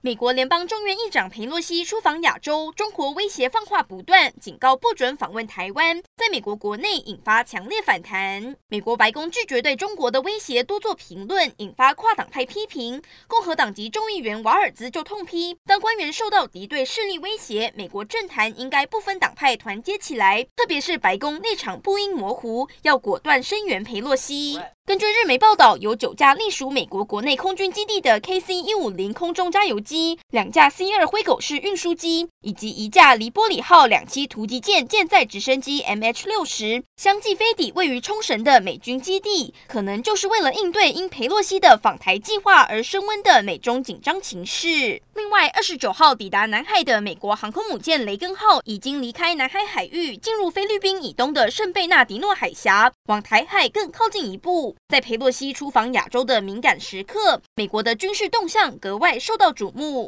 美国联邦众院议长佩洛西出访亚洲，中国威胁放话不断，警告不准访问台湾，在美国国内引发强烈反弹。美国白宫拒绝对中国的威胁多做评论，引发跨党派批评。共和党籍众议员瓦尔兹就痛批，当官员受到敌对势力威胁，美国政坛应该不分党派团结起来，特别是白宫立场不应模糊，要果断声援佩洛西。根据日媒报道，有九架隶属美国国内空军基地的 KC-150 空中加油机，两架 C-2 灰狗式运输机，以及一架黎波里号两栖突击舰舰载直升机 MH-60，相继飞抵位于冲绳的美军基地，可能就是为了应对因裴洛西的访台计划而升温的美中紧张情势。另外，二十九号抵达南海的美国航空母舰雷根号已经离开南海海域，进入菲律宾以东的圣贝纳迪诺海峡，往台海更靠近一步。在佩洛西出访亚洲的敏感时刻，美国的军事动向格外受到瞩目。